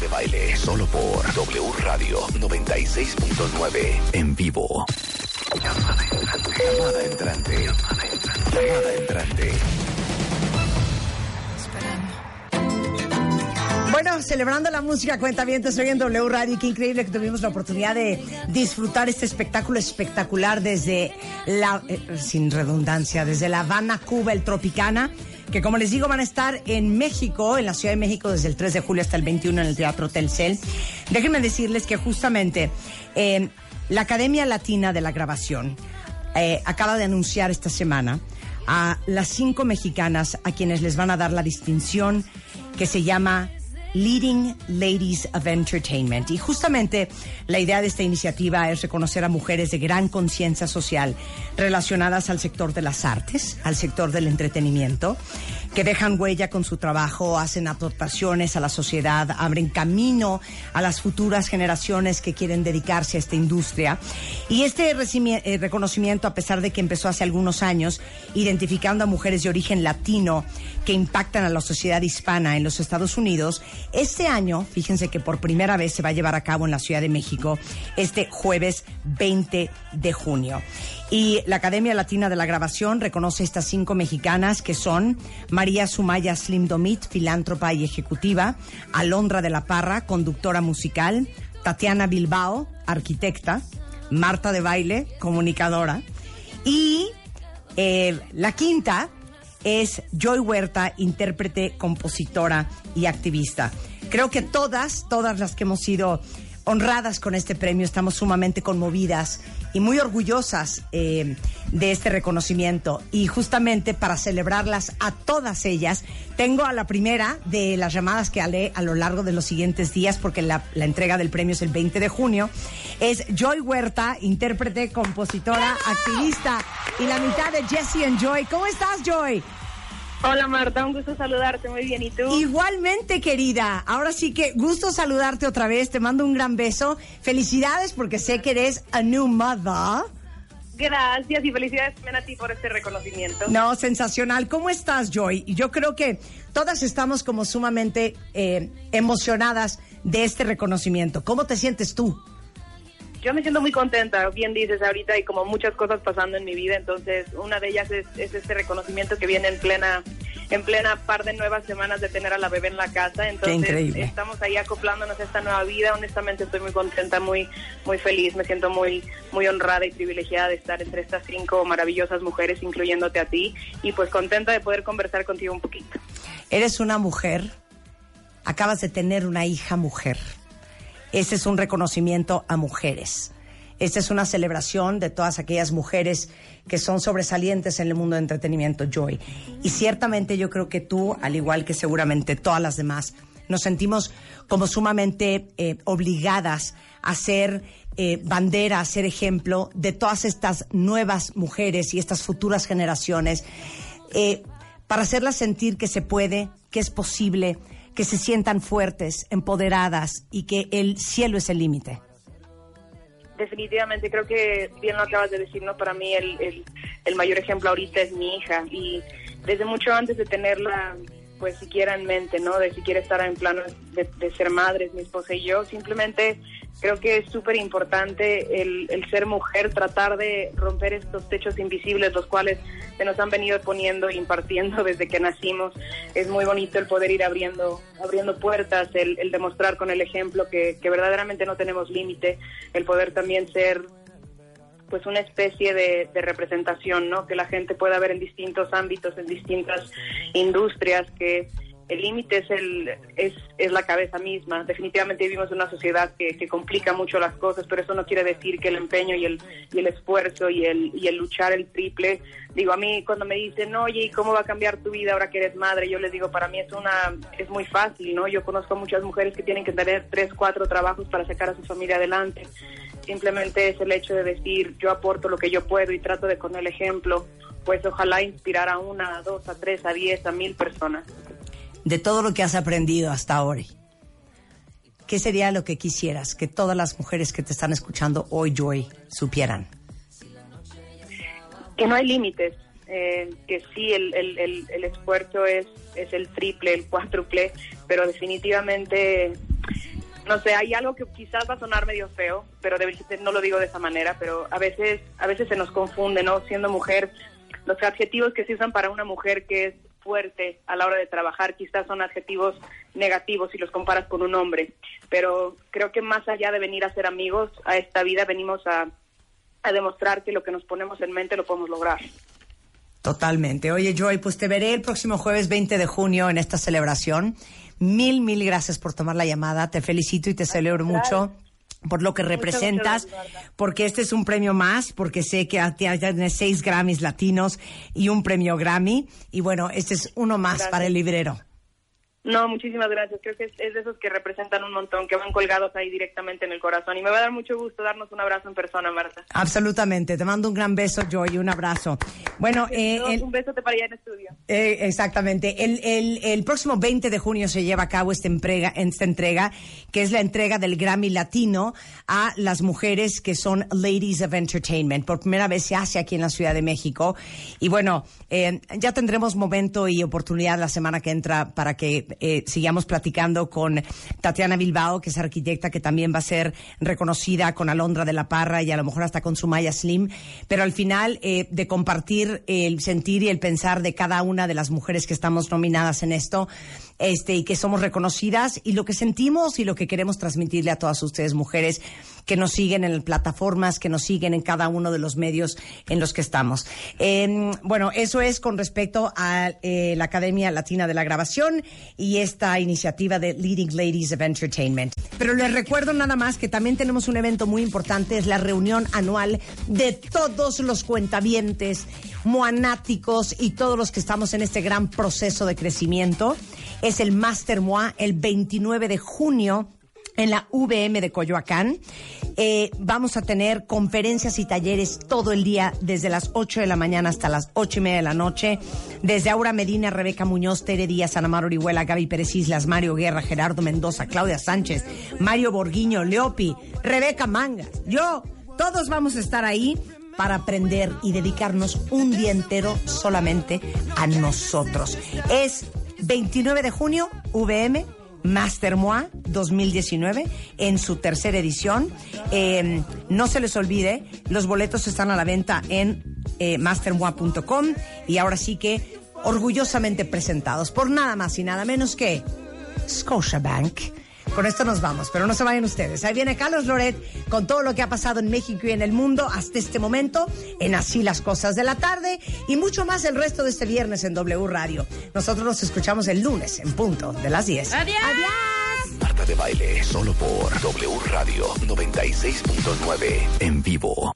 de Baile, solo por W Radio 96.9 en vivo. Llamada entrante. Llamada entrante. Llamada entrante. Bueno, celebrando la música, cuenta bien, estoy en W Radio. Qué increíble que tuvimos la oportunidad de disfrutar este espectáculo espectacular desde la, eh, sin redundancia, desde La Habana, Cuba, el Tropicana, que como les digo van a estar en México, en la Ciudad de México, desde el 3 de julio hasta el 21 en el Teatro Telcel. Déjenme decirles que justamente eh, la Academia Latina de la Grabación eh, acaba de anunciar esta semana a las cinco mexicanas a quienes les van a dar la distinción que se llama Leading Ladies of Entertainment. Y justamente la idea de esta iniciativa es reconocer a mujeres de gran conciencia social relacionadas al sector de las artes, al sector del entretenimiento, que dejan huella con su trabajo, hacen aportaciones a la sociedad, abren camino a las futuras generaciones que quieren dedicarse a esta industria. Y este eh, reconocimiento, a pesar de que empezó hace algunos años, identificando a mujeres de origen latino que impactan a la sociedad hispana en los Estados Unidos, este año, fíjense que por primera vez se va a llevar a cabo en la Ciudad de México este jueves 20 de junio. Y la Academia Latina de la Grabación reconoce estas cinco mexicanas que son María Sumaya Slim Domit, filántropa y ejecutiva, Alondra de la Parra, conductora musical, Tatiana Bilbao, arquitecta, Marta de Baile, comunicadora, y eh, la quinta es Joy Huerta, intérprete, compositora y activista. Creo que todas, todas las que hemos sido honradas con este premio, estamos sumamente conmovidas y muy orgullosas eh, de este reconocimiento. Y justamente para celebrarlas a todas ellas, tengo a la primera de las llamadas que haré a lo largo de los siguientes días, porque la, la entrega del premio es el 20 de junio. Es Joy Huerta, intérprete, compositora, activista y la mitad de Jessie and Joy. ¿Cómo estás, Joy? Hola Marta, un gusto saludarte, muy bien, ¿y tú? Igualmente, querida. Ahora sí que gusto saludarte otra vez. Te mando un gran beso. Felicidades porque sé que eres a new mother. Gracias y felicidades también a ti por este reconocimiento. No, sensacional. ¿Cómo estás, Joy? Y yo creo que todas estamos como sumamente eh, emocionadas de este reconocimiento. ¿Cómo te sientes tú? Yo me siento muy contenta, bien dices ahorita, hay como muchas cosas pasando en mi vida, entonces una de ellas es, es este reconocimiento que viene en plena en plena par de nuevas semanas de tener a la bebé en la casa, entonces increíble. estamos ahí acoplándonos a esta nueva vida, honestamente estoy muy contenta, muy muy feliz, me siento muy muy honrada y privilegiada de estar entre estas cinco maravillosas mujeres, incluyéndote a ti, y pues contenta de poder conversar contigo un poquito. Eres una mujer, acabas de tener una hija mujer. Ese es un reconocimiento a mujeres. Esta es una celebración de todas aquellas mujeres que son sobresalientes en el mundo de entretenimiento, Joy. Y ciertamente yo creo que tú, al igual que seguramente todas las demás, nos sentimos como sumamente eh, obligadas a ser eh, bandera, a ser ejemplo de todas estas nuevas mujeres y estas futuras generaciones, eh, para hacerlas sentir que se puede, que es posible, que se sientan fuertes, empoderadas y que el cielo es el límite. Definitivamente, creo que bien lo acabas de decir, ¿no? Para mí el, el, mayor ejemplo ahorita es mi hija y desde mucho antes de tenerla, pues siquiera en mente, ¿no? De siquiera estar en plano de, de ser madres, mi esposa y yo, simplemente creo que es súper importante el, ser mujer, tratar de romper estos techos invisibles, los cuales se nos han venido poniendo e impartiendo desde que nacimos. Es muy bonito el poder ir abriendo, abriendo puertas, el, demostrar con el ejemplo que, que verdaderamente no tenemos límite, el poder también ser pues una especie de, de, representación, ¿no? Que la gente pueda ver en distintos ámbitos, en distintas industrias, que el límite es el es, es la cabeza misma. Definitivamente vivimos en una sociedad que, que, complica mucho las cosas, pero eso no quiere decir que el empeño y el, y el esfuerzo y el, y el luchar el triple. Digo, a mí cuando me dicen, oye, ¿y cómo va a cambiar tu vida ahora que eres madre? Yo les digo, para mí es una es muy fácil, ¿no? Yo conozco a muchas mujeres que tienen que tener tres, cuatro trabajos para sacar a su familia adelante. Simplemente es el hecho de decir, yo aporto lo que yo puedo y trato de con el ejemplo, pues ojalá inspirar a una, a dos, a tres, a diez, a mil personas de todo lo que has aprendido hasta ahora. ¿Qué sería lo que quisieras que todas las mujeres que te están escuchando hoy, Joy, supieran? Que no hay límites, eh, que sí, el, esfuerzo es, es el triple, el cuádruple, pero definitivamente no sé, hay algo que quizás va a sonar medio feo, pero no lo digo de esa manera, pero a veces, a veces se nos confunde, ¿no? Siendo mujer, los adjetivos que se usan para una mujer que es fuerte a la hora de trabajar quizás son adjetivos negativos si los comparas con un hombre, pero creo que más allá de venir a ser amigos a esta vida venimos a, a demostrar que lo que nos ponemos en mente lo podemos lograr. Totalmente. Oye, Joy, pues te veré el próximo jueves 20 de junio en esta celebración. Mil, mil gracias por tomar la llamada. Te felicito y te celebro mucho por lo que representas, porque este es un premio más, porque sé que tienes seis Grammys latinos y un premio Grammy. Y bueno, este es uno más para el librero. No, muchísimas gracias. Creo que es, de esos que representan un montón, que van colgados ahí directamente en el corazón. Y me va a dar mucho gusto darnos un abrazo en persona, Marta. Absolutamente. Te mando un gran beso, Joy, un abrazo. Bueno, eh, un beso para allá en estudio. Eh, exactamente. El, el, el, próximo 20 de junio se lleva a cabo esta entrega, esta entrega, que es la entrega del Grammy Latino a las mujeres que son Ladies of Entertainment. Por primera vez se hace aquí en la Ciudad de México. Y bueno, eh, ya tendremos momento y oportunidad la semana que entra para que eh, sigamos platicando con Tatiana Bilbao, que es arquitecta, que también va a ser reconocida con Alondra de la Parra y a lo mejor hasta con Sumaya Slim, pero al final eh, de compartir el sentir y el pensar de cada una de las mujeres que estamos nominadas en esto, este, y que somos reconocidas y lo que sentimos y lo que queremos transmitirle a todas ustedes mujeres que nos siguen en plataformas, que nos siguen en cada uno de los medios en los que estamos. Em, bueno, eso es con respecto a eh, la Academia Latina de la Grabación y esta iniciativa de Leading Ladies of Entertainment. Pero les recuerdo nada más que también tenemos un evento muy importante, es la reunión anual de todos los cuentavientes, moanáticos y todos los que estamos en este gran proceso de crecimiento es el Master MOA el 29 de junio en la VM de Coyoacán. Eh, vamos a tener conferencias y talleres todo el día, desde las 8 de la mañana hasta las 8 y media de la noche. Desde Aura Medina, Rebeca Muñoz, Tere Díaz, Ana Mar Orihuela, Gaby Pérez Islas, Mario Guerra, Gerardo Mendoza, Claudia Sánchez, Mario Borguiño, Leopi, Rebeca Mangas, yo. Todos vamos a estar ahí para aprender y dedicarnos un día entero solamente a nosotros. Es 29 de junio, VM, Master Moi 2019 en su tercera edición. Em, no se les olvide, los boletos están a la venta en eh, y ahora sí que orgullosamente presentados por nada más y nada menos que Scotiabank con esto nos vamos, pero no se vayan ustedes. Ahí viene Carlos Loret con todo lo que ha pasado en México y en el mundo hasta este momento en Así las Cosas de la Tarde y mucho más el resto de este viernes en W Radio. Nosotros nos escuchamos el lunes en punto de las 10. ¡Adiós! ¡Adiós! Marta de Baile, solo por W Radio 96.9 en vivo.